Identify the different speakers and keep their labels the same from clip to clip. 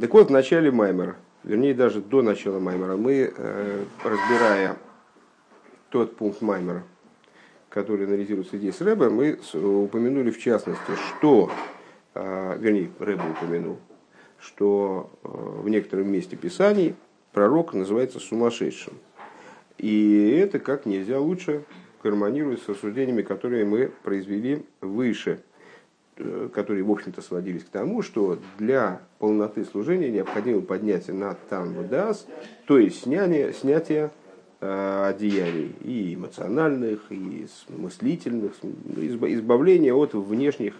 Speaker 1: Так вот, в начале Маймера, вернее даже до начала Маймера, мы, э, разбирая тот пункт Маймера, который анализируется здесь Рэбе, мы упомянули в частности, что, э, вернее, Рэбе упомянул, что э, в некотором месте Писаний пророк называется сумасшедшим. И это как нельзя лучше гармонирует с рассуждениями, которые мы произвели выше, которые, в общем-то, сводились к тому, что для полноты служения необходимо поднятие на танвудас, то есть снятие, снятие э, одеяний и эмоциональных, и мыслительных, избавление от внешних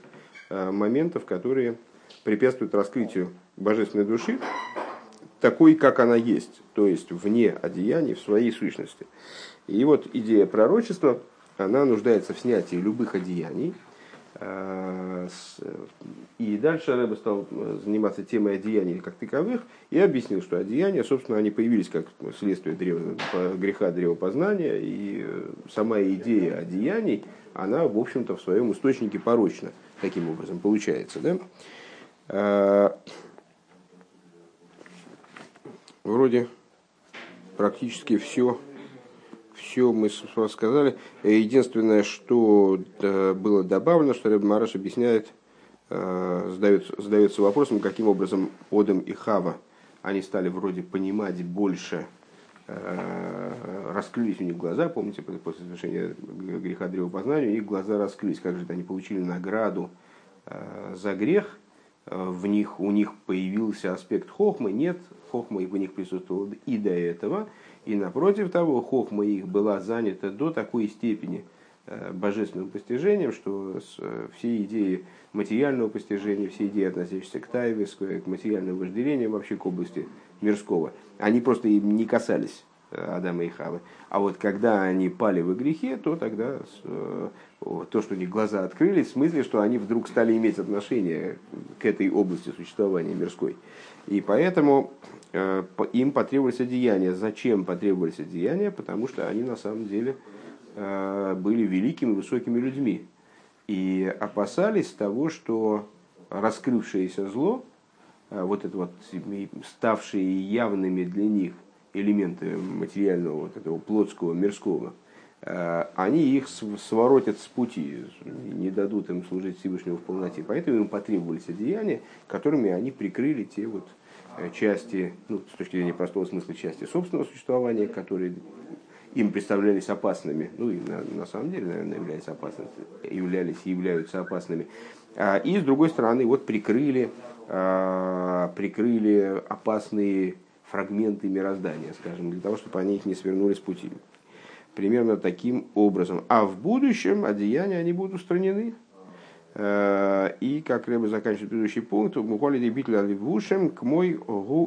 Speaker 1: э, моментов, которые препятствуют раскрытию божественной души, такой, как она есть, то есть вне одеяний, в своей сущности. И вот идея пророчества, она нуждается в снятии любых одеяний. А, и дальше Рэбе стал заниматься темой одеяний как таковых и объяснил, что одеяния, собственно, они появились как следствие древа, греха древопознания, и сама идея одеяний, она, в общем-то, в своем источнике порочна. Таким образом, получается. Да? Вроде практически все все мы сказали. Единственное, что было добавлено, что Рэб Мараш объясняет, э, задается, задается вопросом, каким образом Одам и Хава, они стали вроде понимать больше, э, раскрылись у них глаза, помните, после совершения греха древопознания, их глаза раскрылись, как же они получили награду э, за грех, в них, у них появился аспект хохмы, нет, хохма в них присутствовала и до этого – и напротив того, хохма их была занята до такой степени э, божественным постижением, что э, все идеи материального постижения, все идеи, относящиеся к тайве, к материальному вожделению, вообще к области мирского, они просто им не касались. э, Адама и Хавы. А вот когда они пали в грехе, то тогда то, что у них глаза открылись, в смысле, что они вдруг стали иметь отношение к этой области существования мирской. И поэтому Э, им потребовались одеяния. Зачем потребовались одеяния? Потому что они на самом деле э, были великими, высокими людьми. И опасались того, что раскрывшееся зло, э, вот это вот ставшие явными для них элементы материального, вот этого плотского, мирского, они их своротят с пути, не дадут им служить Всевышнему в полноте. Поэтому им потребовались одеяния, которыми они прикрыли те вот Э, части, ну, с точки зрения простого смысла, части собственного существования, которые им представлялись опасными, ну и на, на самом деле, наверное, являлись опасными, являлись и являются опасными. А, и с другой стороны, вот прикрыли, а, прикрыли опасные фрагменты мироздания, скажем, для того, чтобы они их не свернули с пути. Примерно таким образом. А в будущем одеяния они будут устранены, Э, и, как Рэбе заканчивает предыдущий пункт, Мухоли дебитля ливушем к мой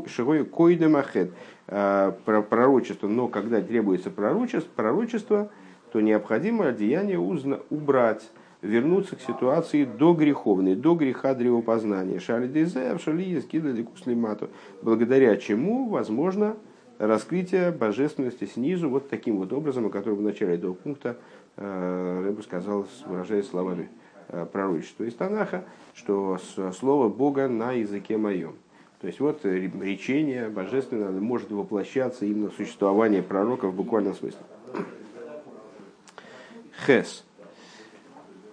Speaker 1: шигой койдем ахет. Э, пророчество, но когда требуется пророчество, пророчество то необходимо одеяние убрать, вернуться к ситуации до греховной, до греха древопознания. Шали дезе, шали скидали куслимату. Благодаря чему возможно раскрытие божественности снизу вот таким вот образом, о котором в начале этого пункта э, Рэбе сказал, выражаясь словами Э, пророчество из Танаха, что слово Бога на языке моем. То есть вот речение божественное может воплощаться именно в существование пророка в буквальном смысле. Хес.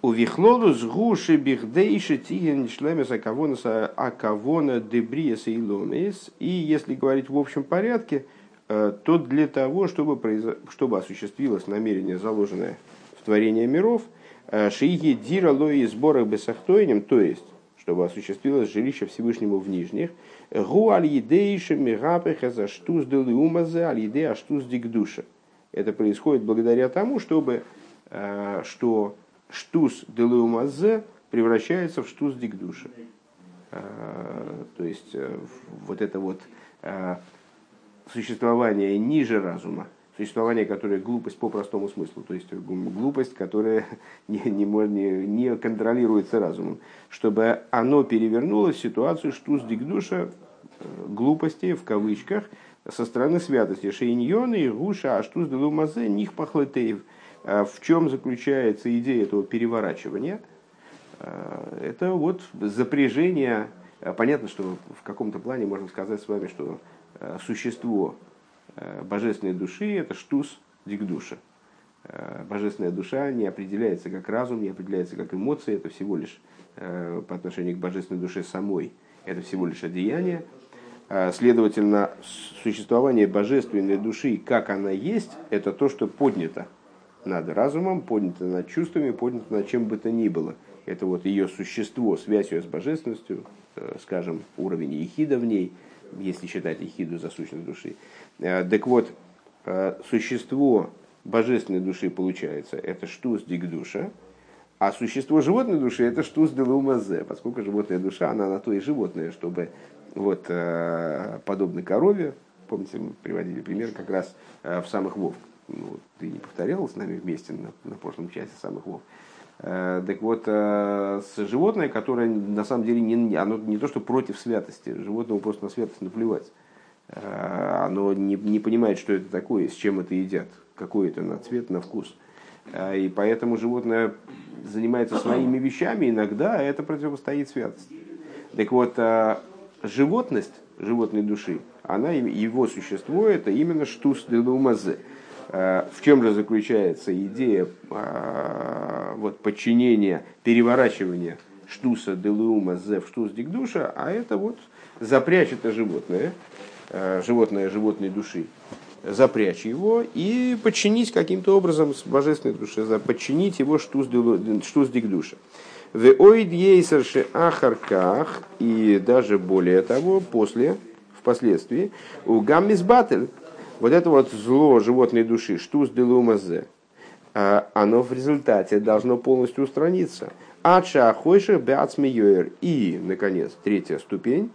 Speaker 1: У вихлолу с гуши бихдейши тиген шлемеса кавонаса акавона дебриеса и ломес. И если говорить в общем порядке, э, то для того, чтобы, произ... чтобы осуществилось намерение, заложенное в творение миров – Э, Шиги дира лои сборах бесахтойнем, то есть, чтобы осуществилось жилище Всевышнему в нижних, гу аль едейши мигапеха за штуз делиумазе аль едей аштуз дикдуша. Это происходит благодаря тому, чтобы, э, что штуз делиумазе превращается в штуз дикдуша. Э, то есть, вот это вот существование ниже разума, существование, которое глупость по простому смыслу, то есть глупость, которая не, не, не, не контролируется разумом, чтобы оно перевернуло ситуацию штуз дикдуша э, глупости в кавычках со стороны святости шейньона и гуша а штуз делумазе них пахлетеев. А в чем заключается идея этого переворачивания? Э, это вот запряжение понятно, что в каком-то плане можно сказать с вами, что существо божественной души – это штус дикдуша. Божественная душа не определяется как разум, не определяется как эмоции, это всего лишь по отношению к божественной душе самой, это всего лишь одеяние, Следовательно, существование божественной души, как она есть, это то, что поднято над разумом, поднято над чувствами, поднято над чем бы то ни было. Это вот ее существо, связь ее с божественностью, э, скажем, уровень ехида в ней, если считать ехиду за сущность души. Э, так вот, э, существо божественной души получается, это штус дикдуша, а существо животной души это штус делумазе, поскольку животная душа, она на то и животное, чтобы вот подобно корове, помните, мы приводили пример как раз в самых вов, ну, ты не повторял с нами вместе на, на прошлом часе самых вов. Э, так вот, э, с животное, которое на самом деле не, оно не то, что против святости, животному просто на святость наплевать. Э, оно не, не понимает, что это такое, с чем это едят, какой это на цвет, на вкус. И поэтому животное занимается своими вещами, иногда это противостоит святости. Так вот, животность животной души, она, его существо, это именно штус делумазе. Э, в чем же заключается идея э, вот, подчинения, переворачивания штуса делума зе в штус дикдуша, а это вот запрячь это животное, э, животное животной души, запрячь его и подчинить каким-то образом с божественной души, подчинить его штус, штус дикдуша. В оид ахарках, и даже более того, после, впоследствии, у гаммис баттель, вот это вот зло животной души, штус делумазе, а, оно в результате должно полностью устраниться. Ача хойших бяцмиюэр. И, наконец, третья ступень,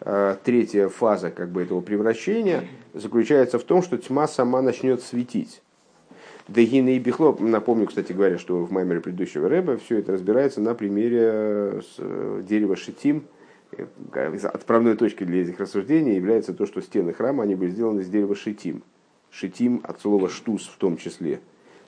Speaker 1: а, третья фаза как бы этого превращения заключается в том, что тьма сама начнет светить. Дегины и Бихло, напомню, кстати говоря, что в маймере предыдущего рэба все это разбирается на примере э, дерева шитим, отправной точкой для этих рассуждений является то, что стены храма они были сделаны из дерева шитим. Шитим от слова штус в том числе.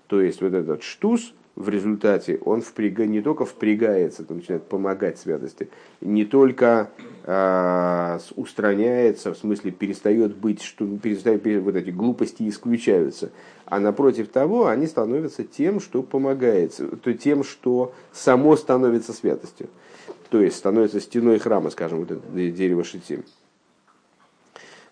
Speaker 1: То есть вот этот штус в результате он впряга, не только впрягается, он начинает помогать святости, не только э, устраняется, в смысле перестает быть, что перестает, вот эти глупости исключаются, а напротив того они становятся тем, что помогает, то тем, что само становится святостью то есть становится стеной храма, скажем, вот это дерево шитим.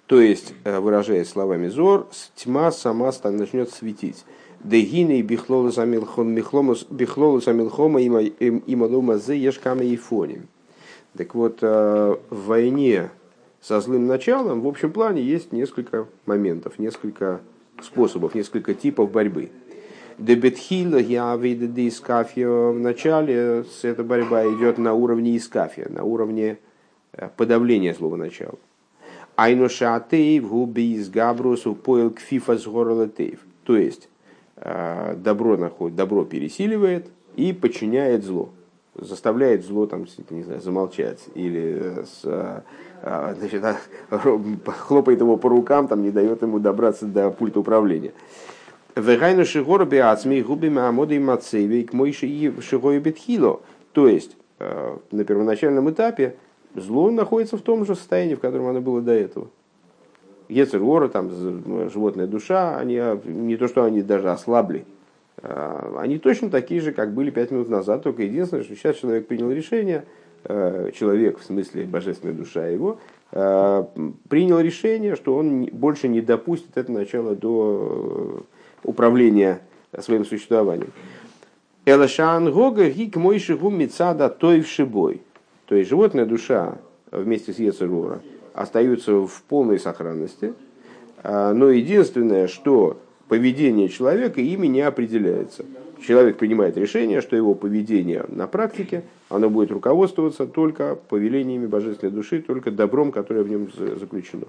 Speaker 1: То есть, э, выражаясь словами Зор, тьма сама начнет светить. Дегины и бихлолу самилхома ималума зе ешками и фоним. Так вот, э, в войне со злым началом, в общем плане, есть несколько моментов, несколько способов, несколько типов борьбы. Дебетхила я виды искафия. Вначале эта борьба идет на уровне искафия, на уровне э, подавления слова начала. Айнушатеев губи из габрусу поил кфифа с То есть добро находит, добро пересиливает и подчиняет зло. Заставляет зло там, не знаю, замолчать или с, э, значит, хлопает его по рукам, там, не дает ему добраться до пульта управления. Вегайну шигору биацми губими амоды и мацеви к мойши и шигою бетхило. То есть, э, на первоначальном этапе зло находится в том же состоянии, в котором оно было до этого. Ецергора, там, животная душа, они, а, не то, что они даже ослабли, а, они точно такие же, как были пять минут назад, только единственное, что сейчас человек принял решение, э, человек, в смысле божественная душа его, э, принял решение, что он больше не допустит это начало до управления своим существованием. Элашан Гога гик мойши мицада той шибой. То есть животная душа вместе с Ецерора остаются в полной сохранности, а, но единственное, что поведение человека ими не определяется. Человек принимает решение, что его поведение на практике, оно будет руководствоваться только повелениями божественной души, только добром, которое в нем заключено.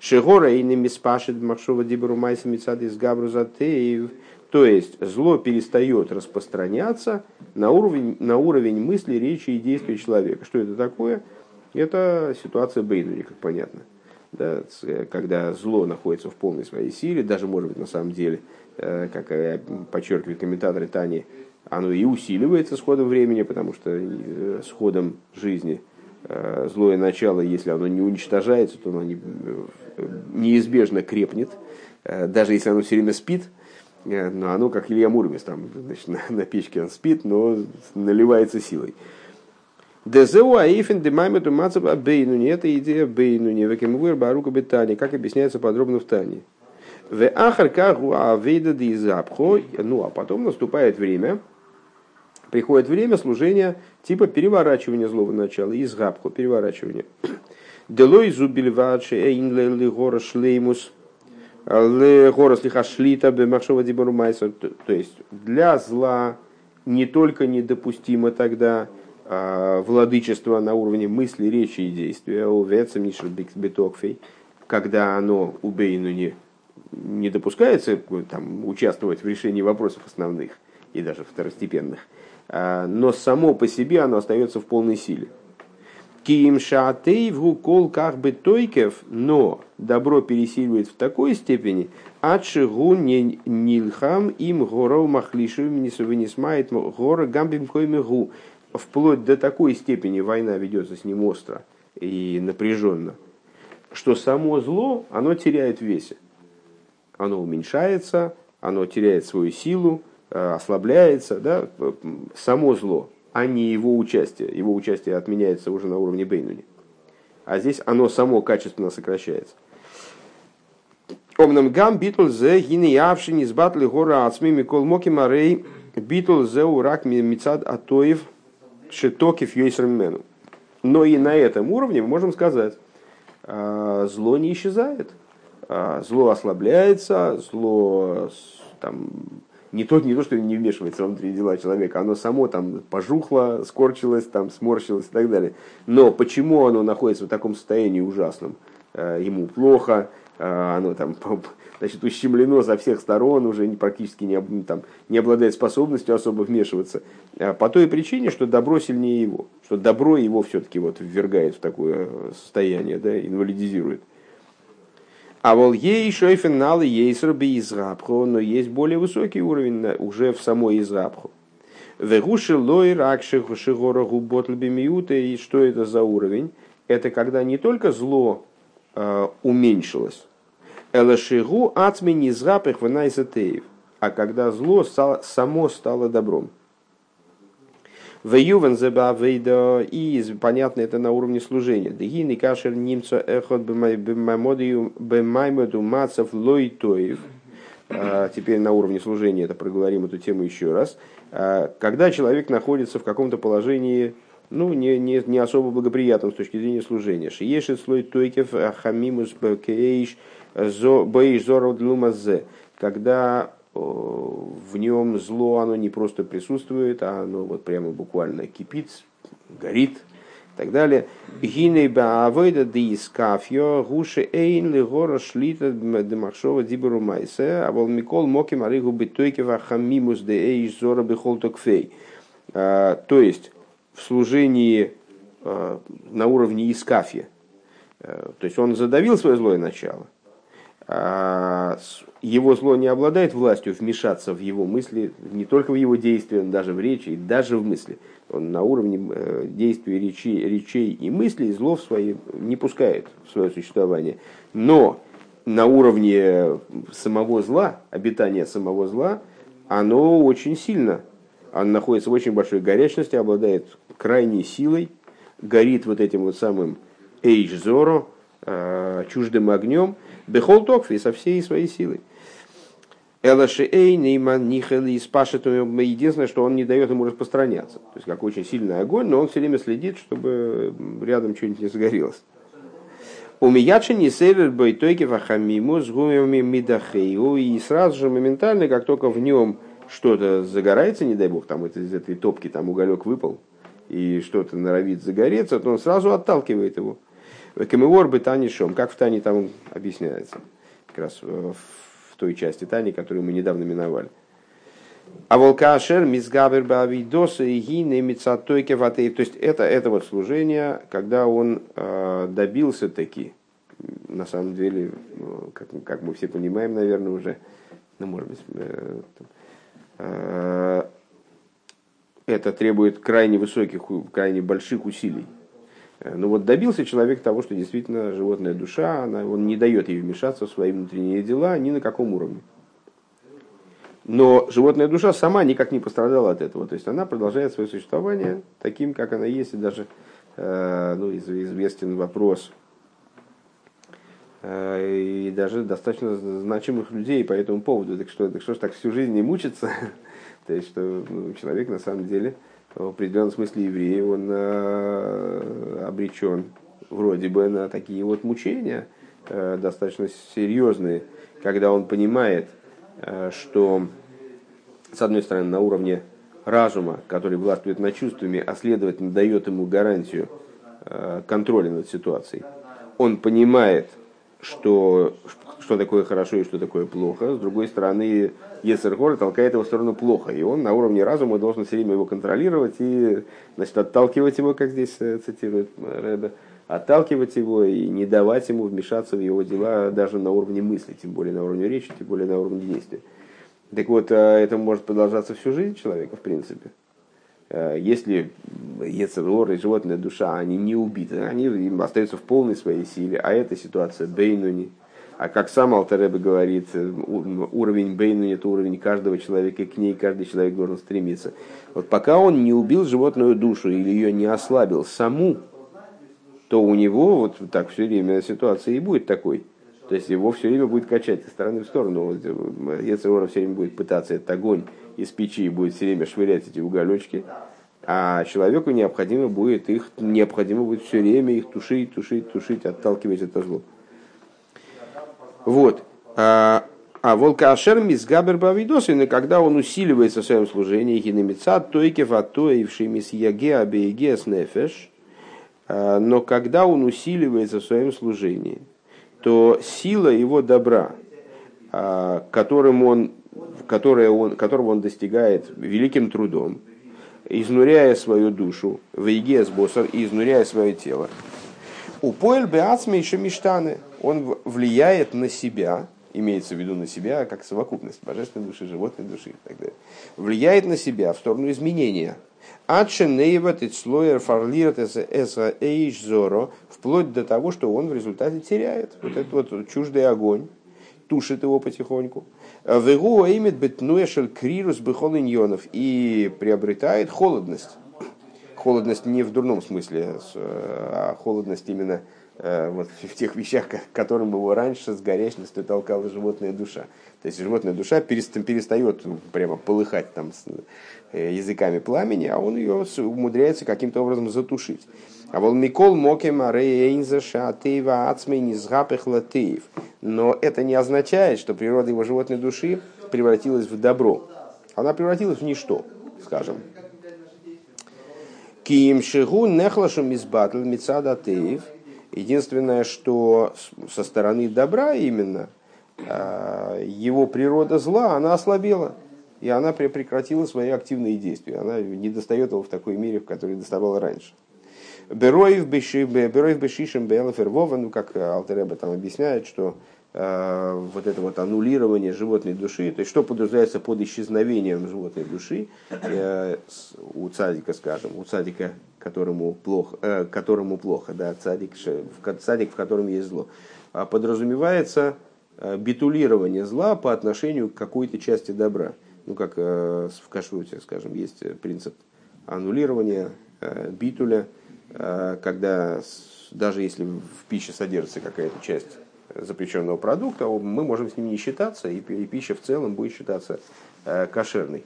Speaker 1: Шегора и немиспашит маршова дибру майса из габру То есть зло перестает распространяться на уровень, на уровень мысли, речи и действий человека. Что это такое? Это ситуация Бейнури, как понятно да, когда зло находится в полной своей силе, даже, может быть, на самом деле, э, как подчеркивают комментаторы Тани, оно и усиливается с ходом времени, потому что э, с ходом жизни э, злое начало, если оно не уничтожается, то оно не, неизбежно крепнет, даже если оно все время спит, но оно как Илья Муромец, там, значит, на, на печке он спит, но наливается силой. Дезеу аифен демаймету мацаб абейнуни. Это идея бейнуни. Векемвуэр барука бетани. Как объясняется подробно в Тане. В ахаркаху авейда дизапхо. Ну, а потом наступает время, приходит время служения типа переворачивания злого начала, из габху, переворачивания. Делой зубильвачи эйн лели гора шлеймус, ле гора слиха шлита бемахшова дибару майса. То есть для зла не только недопустимо тогда владычество на уровне мысли, речи и действия, у бетокфей, когда оно у Бейну не, не допускается там, участвовать в решении вопросов основных и даже второстепенных, а, но само по себе оно остается в полной силе. Киим шаатей в кол как бы тойкев, но добро пересиливает в такой степени, адшигу не нильхам им горов махлишу вынесмает гора гамбим коймегу, вплоть до такой степени война ведется с ним остро и напряженно, что само зло, оно теряет весе. Оно уменьшается, оно теряет свою силу, э, ослабляется, да, само зло, а не его участие. Его участие отменяется уже на уровне Бейнуни. А здесь оно само качественно сокращается. Омнам гам битл зе гинеявши низбатли гора ацми микол моки марей битл зе урак мицад атоев – Шитокив Йойсермену. Но и на этом уровне мы можем сказать, а, зло не исчезает, а, зло ослабляется, зло там, не то, не то, что не вмешивается внутри дела человека, оно само там пожухло, скорчилось, там, сморщилось и так далее. Но почему оно находится в таком состоянии ужасном? А, ему плохо, оно там значит, ущемлено со всех сторон, уже практически не, там, не обладает способностью особо вмешиваться, а по той причине, что добро сильнее его, что добро его все-таки вот ввергает в такое состояние, да, инвалидизирует. А вол ей шойфен налы ейсер би израбху, но есть более высокий уровень уже в самой израбху. Вегуши лой ракши шигора губотл и что это за уровень? Это когда не только зло э, уменьшилось, Элашигу ацмени зрапых ванайсатеев. А когда зло само стало добром. Веювен забавейда и понятно это на уровне служения. Дегины кашер немца эхот бемаймоду мацев лойтоев. А, теперь на уровне служения это проговорим эту тему еще раз. А, когда человек находится в каком-то положении ну, не, не, не особо благоприятном с точки зрения служения. Шиешет слой тойкев хамимус бекейш Боиш зоров длумазе, когда в нем зло, оно не просто присутствует, а оно вот прямо буквально кипит, горит и так далее. Гиней баавойда дискафьо гуши эйн ли гора шлита демахшова диберу майсе, а вол микол моки маригу битойке вахамимус де эйш зора бихол токфей. А, то есть в служении а, на уровне искафья. А, то есть он задавил свое злое начало, а, его зло не обладает властью вмешаться в его мысли, не только в его действия, но даже в речи, даже в мысли. Он на уровне э, действий речи, речей и мыслей зло в свои не пускает в свое существование. Но на уровне самого зла, обитания самого зла, оно очень сильно, оно находится в очень большой горячности, обладает крайней силой, горит вот этим вот самым эйч-зоро, э, чуждым огнем, Бехол Токфи со всей своей силой. Элашиэй, Нейман, Нихели, Спашет, единственное, что он не дает ему распространяться. То есть, как очень сильный огонь, но он все время следит, чтобы рядом что-нибудь не загорелось. У Миячи не север бойтойки вахамиму с гумами мидахею. И сразу же моментально, как только в нем что-то загорается, не дай бог, там из этой топки там уголек выпал, и что-то норовит загореться, то он сразу отталкивает его. Камеор бы Танишом, как в Тане там объясняется, как раз в той части Тани, которую мы недавно миновали. А волкашер мизгабер бавидоса и гине мицатойке ватей. То есть это, это вот служение, когда он э, добился таки, на самом деле, ну, как, как мы все понимаем, наверное, уже, ну, может быть, э, э, это требует крайне высоких, крайне больших усилий Ну вот добился человек того, что действительно животная душа, она, он не дает ей вмешаться в свои внутренние дела ни на каком уровне. Но животная душа сама никак не пострадала от этого. То есть она продолжает свое существование таким, как она есть. И даже э, ну, известен вопрос, э, и даже достаточно значимых людей по этому поводу. Так что, так что ж так всю жизнь не мучиться? То есть, что ну, человек на самом деле в определенном смысле еврей, он э, обречен вроде бы на такие вот мучения э, достаточно серьезные, когда он понимает, Э, что, с одной стороны, на уровне разума, который властвует над чувствами, а следовательно дает ему гарантию э, контроля над ситуацией, он понимает, что, что такое хорошо и что такое плохо. С другой стороны, Ецергор толкает его в сторону плохо. И он на уровне разума должен все время его контролировать и значит, отталкивать его, как здесь э, цитирует Рэбе, отталкивать его и не давать ему вмешаться в его дела даже на уровне мысли, тем более на уровне речи, тем более на уровне действия. Так вот, э, это может продолжаться всю жизнь человека, в принципе. Э, если Ецерор и животная душа, они не убиты, они им остаются в полной своей силе, а эта ситуация Бейнуни. А как сам Алтаребе говорит, э, уровень Бейнуни – это уровень каждого человека, и к ней каждый человек должен стремиться. Вот пока он не убил животную душу или ее не ослабил саму, то у него вот так все время ситуация и будет такой. То есть его все время будет качать из стороны в сторону. Э, Ецеора все время будет пытаться этот огонь из печи, будет все время швырять эти уголечки. А человеку необходимо будет их, необходимо будет все время их тушить, тушить, тушить, отталкивать это зло. Вот. А, а волкашер мисгабер бавидосин, когда он усиливается в своем служении, хинемицат, тойкев, атоевший мис яге, абееге, снефеш, а, но когда он усиливается в своем служении, то сила его добра, а, которым он, которое он, которого он достигает великим трудом, изнуряя свою душу, в с боссом, изнуряя свое тело, у поэль беацме еще мечтаны, он влияет на себя, имеется в виду на себя как совокупность божественной души, животной души и так далее, влияет на себя в сторону изменения – Адшенейват и слоер фарлирт эса эйш зоро, вплоть до того, что он в результате теряет. Вот этот вот чуждый огонь, тушит его потихоньку. Вегу имит бетнуэшель крирус бехолиньонов и приобретает холодность. Холодность не в дурном смысле, а холодность именно Э, вот в тех вещах, к которым его раньше с горячностью толкала животная душа. То есть животная душа перестает прямо полыхать там э, языками пламени, а он ее умудряется каким-то образом затушить. А вол Микол Мокем Арейнза Шатеева Ацмей латеев. Но это не означает, что природа его животной души превратилась в добро. Она превратилась в ничто, скажем. Киим Шигу Нехлашу Мизбатл Мицадатеев – Единственное, что со стороны добра именно, а, его природа зла, она ослабела. И она прекратила свои активные действия. Она не достает его в такой мере, в которой доставала раньше. Бероев бешишем белофервова, ну как Алтереба там объясняет, что вот это вот аннулирование животной души, то есть что подразумевается под исчезновением животной души э, у цадика, скажем, у цадика которому плохо, э, которому плохо да, цадик, цадик, в котором есть зло, а подразумевается э, битулирование зла по отношению к какой-то части добра. Ну, как э, в кашруте, скажем, есть принцип аннулирования, э, битуля, э, когда даже если в пище содержится какая-то часть запрещенного продукта, мы можем с ним не считаться, и, пища в целом будет считаться э, кошерной.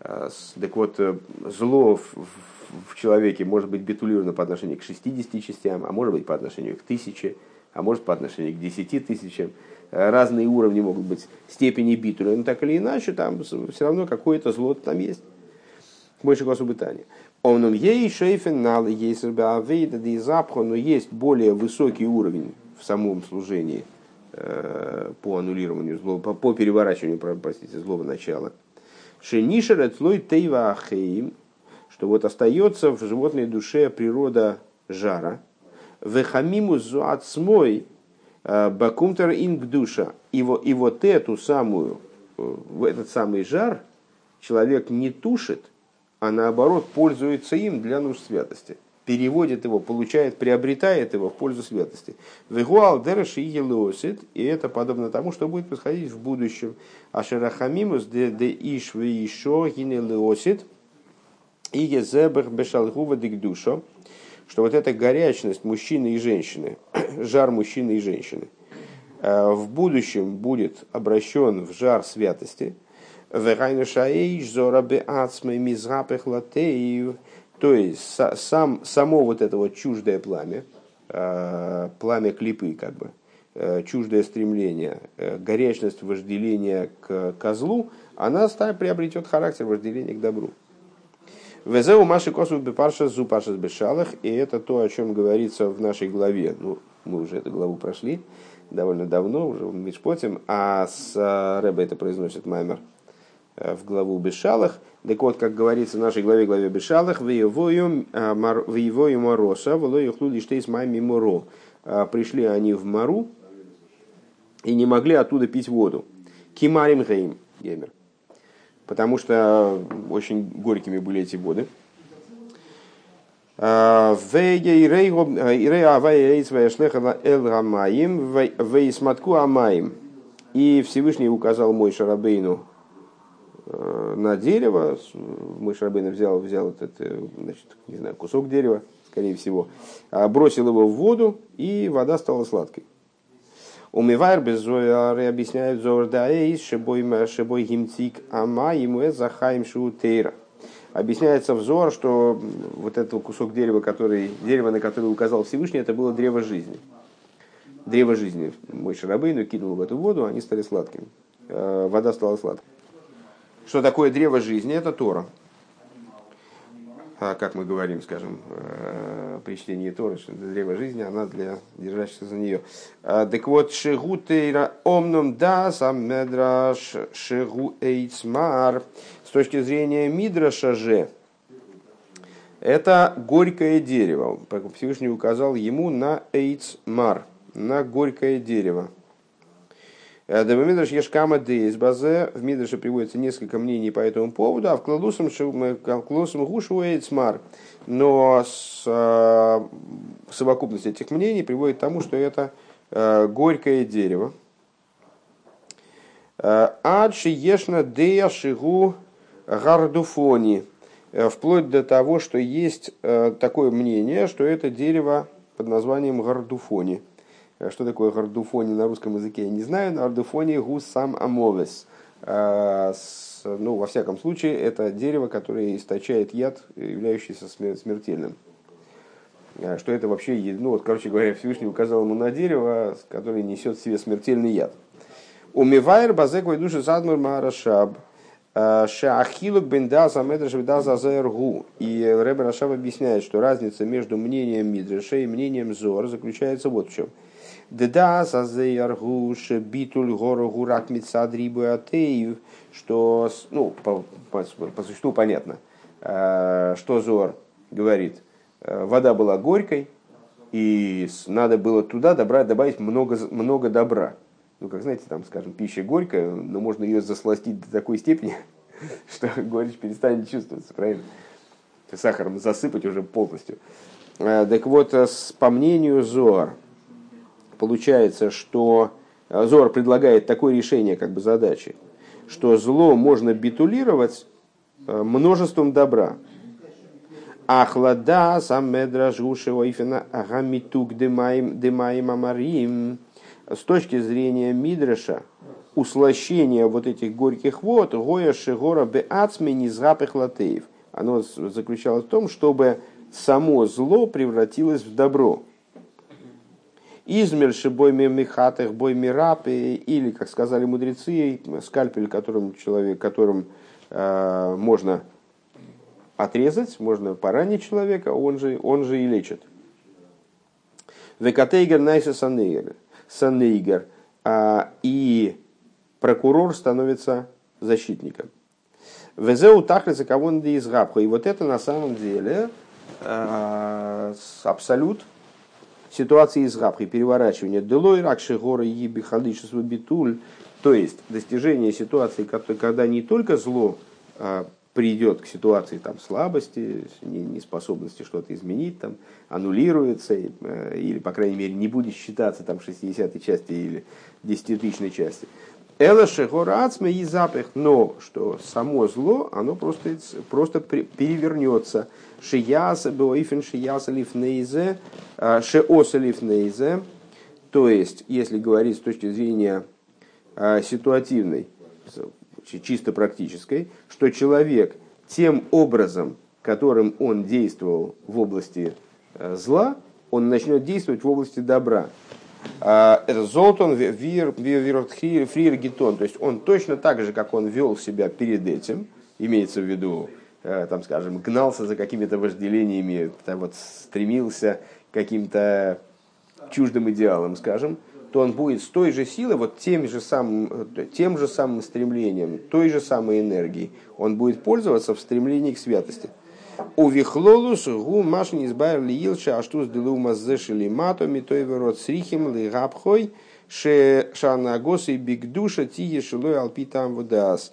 Speaker 1: Э, так вот, э, зло в, человеке может быть битулировано по отношению к 60 частям, а может быть по отношению к тысяче, а может по отношению к 10 тысячам. Разные уровни могут быть степени битуля, но так или иначе там все равно какое-то зло там есть. Больше классу бытания. Он ей шейфен нал есть но есть более высокий уровень в самом служении э, по аннулированию злого, по, по переворачиванию, простите, злого начала. Шенишер слой тейва ахеим, что вот остается в животной душе природа жара. Вехамиму зуацмой э, бакумтер инг душа. И, и вот эту самую, в этот самый жар человек не тушит, а наоборот пользуется им для нужд святости. Переводит его, получает, приобретает его в пользу святости. Вегуал дереш и елосит, и это подобно тому, что будет происходить в будущем. Ашерахамимус де де иш вишо гинелосит, и езебер бешалгува дикдушо, что вот эта горячность мужчины и женщины, жар мужчины и женщины, э, в будущем будет обращен в жар святости, то есть сам, само вот это вот чуждое пламя, э, пламя клипы как бы, э, чуждое стремление, горячность вожделения к козлу, она приобретет характер вожделения к добру. Везеу Маши Косу Бепарша Зу Паша Бешалах, и это то, о чем говорится в нашей главе. Ну, мы уже эту главу прошли довольно давно, уже в Мишпотим, а с э, Рэбе это произносит Маймер э, в главу Бешалах. Так вот, как говорится в нашей главе, главе Бешалах, «Воевою э, Мороса, волою хлули штейс майми моро». Пришли они в Мару и не могли оттуда пить воду. Кимарим Гейм, Геймер потому что очень горькими были эти воды. И Всевышний указал мой Шарабейну э, на дерево. Мой Шарабейн взял, взял этот, значит, не знаю, кусок дерева, скорее всего, а, бросил его в воду, и вода стала сладкой. Умивайр без зояры объясняют зор даэйс, шебой шебой гимцик ама ему захаим шутейра. Объясняется взор, что вот этот кусок дерева, который, дерево, на которое указал Всевышний, это было древо жизни. Древо жизни. Мой шарабейну кинул в эту воду, они стали сладкими. Э, вода стала сладкой. Что такое древо жизни? Это Тора. А, как мы говорим, скажем, э, при чтении Торы, что древо жизни, она для держащихся за нее. А, так вот, шигутейра омном да сам медраш шигу эйцмар. С точки зрения мидраша же, это горькое дерево. Всевышний указал ему на эйцмар, на горькое дерево. Э, Демамидраш Ешкама Дейс Базе. В Мидраше приводится несколько мнений по этому поводу, а в Кладусам Гушу Эйцмар. Но с, э, совокупность этих мнений приводит к тому, что это э, горькое дерево. Адши Ешна Дея Шигу Гардуфони. Вплоть до того, что есть такое мнение, что это дерево под названием Гардуфони. Э, что такое гардуфони на русском языке, я не знаю, гардуфони гус сам амовес. Э, ну, во всяком случае, это дерево, которое источает яд, являющийся смертельным. Э, что это вообще, ну вот, короче говоря, Всевышний указал ему на дерево, которое несет в себе смертельный яд. Умивайр базеквай души задмур марашаб. Шахилук бендаза медреш бендаза заэргу. И Рэбер Рашаб объясняет, что разница между мнением Мидреша и мнением Зор заключается вот в чем – Деда сазеяргуш битуль гору гурак мицадрибу атеев, что, ну, по, по, по существу понятно, э, что Зор говорит. Э, вода была горькой, и надо было туда добра, добавить много, много добра. Ну, как знаете, там, скажем, пища горькая, но можно ее засластить до такой степени, что горечь перестанет чувствоваться, правильно? Сахаром засыпать уже полностью. Э, так вот, по мнению Зор, получается, что э, Зор предлагает такое решение как бы задачи, что зло можно битулировать э, множеством добра. Ахлада сам медраж гушеоифена агамитук демаим амарим. С точки зрения Мидраша, услощение вот этих горьких вод, гоя шигора беацми низгапых латеев. Оно заключалось в том, чтобы само зло превратилось в добро. Измерши бойми михатых бойми рапы, или, как сказали мудрецы, скальпель, которым человек, которым э, можно отрезать, можно поранить человека, он же, он же и лечит. Векатейгер найса санейгер. Санейгер. А, и прокурор становится защитником. Везеу тахлица кого из И вот это на самом деле э, абсолют ситуации из габхи, переворачивания делой, ракши горы еби битуль, то есть достижение ситуации, когда не только зло а, придет к ситуации там, слабости, неспособности что-то изменить, там, аннулируется, э, или, по крайней мере, не будет считаться там, 60-й части или 10-тысячной части. Эла шехорацме и запах, но что само зло, оно просто, просто перевернется. Шияса боифен шияса лифнейзе, а, шеоса лифнейзе. То есть, если говорить с точки зрения а, ситуативной, чисто практической, что человек тем образом, которым он действовал в области э, зла, он начнет действовать в области добра. А, это Золтон Фриер Гетон, то есть он точно так же, как он вел себя перед этим, имеется в виду, э, там, скажем, гнался за какими-то вожделениями, вот, стремился к каким-то чуждым идеалам, скажем, то он будет с той же силой, вот тем же самым, тем же самым стремлением, той же самой энергией, он будет пользоваться в стремлении к святости. У вихлолус гу машин избавил ли илша аштус делума зешили мато митой верот срихим ли габхой ше шанагос и бигдуша тие шилой алпитам водас.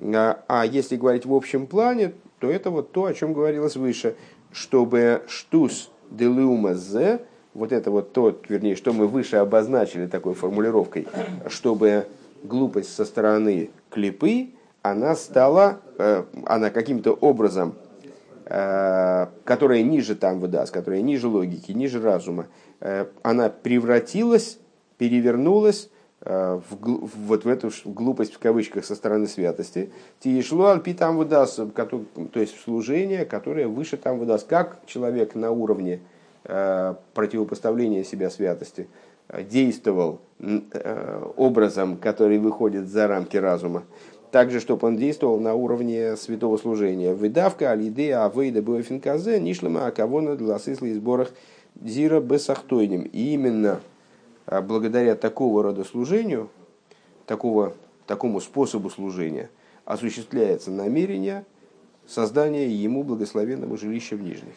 Speaker 1: А, а если говорить в общем плане, то это вот то, о чем говорилось выше, чтобы штус делума зе, вот это вот то, вернее, что мы выше обозначили такой формулировкой, чтобы глупость со стороны клипы, она стала, э, она каким-то образом, которая ниже там выдаст, которая ниже логики, ниже разума, э, она превратилась, перевернулась в, вот в эту глупость в кавычках со стороны святости. Тиешло альпи там выдаст, то есть в служение, которое выше там выдаст. Как человек на уровне Э, противопоставления себя святости э, действовал э, образом, который выходит за рамки разума, также, чтобы он действовал на уровне святого служения. Выдавка, алиды, авейда, буэфинказе, нишлема, акавона, дласысли, сборах, зира, бесахтойним. И именно благодаря такого рода служению, такого, такому способу служения, осуществляется намерение создания ему благословенного жилища в Нижних.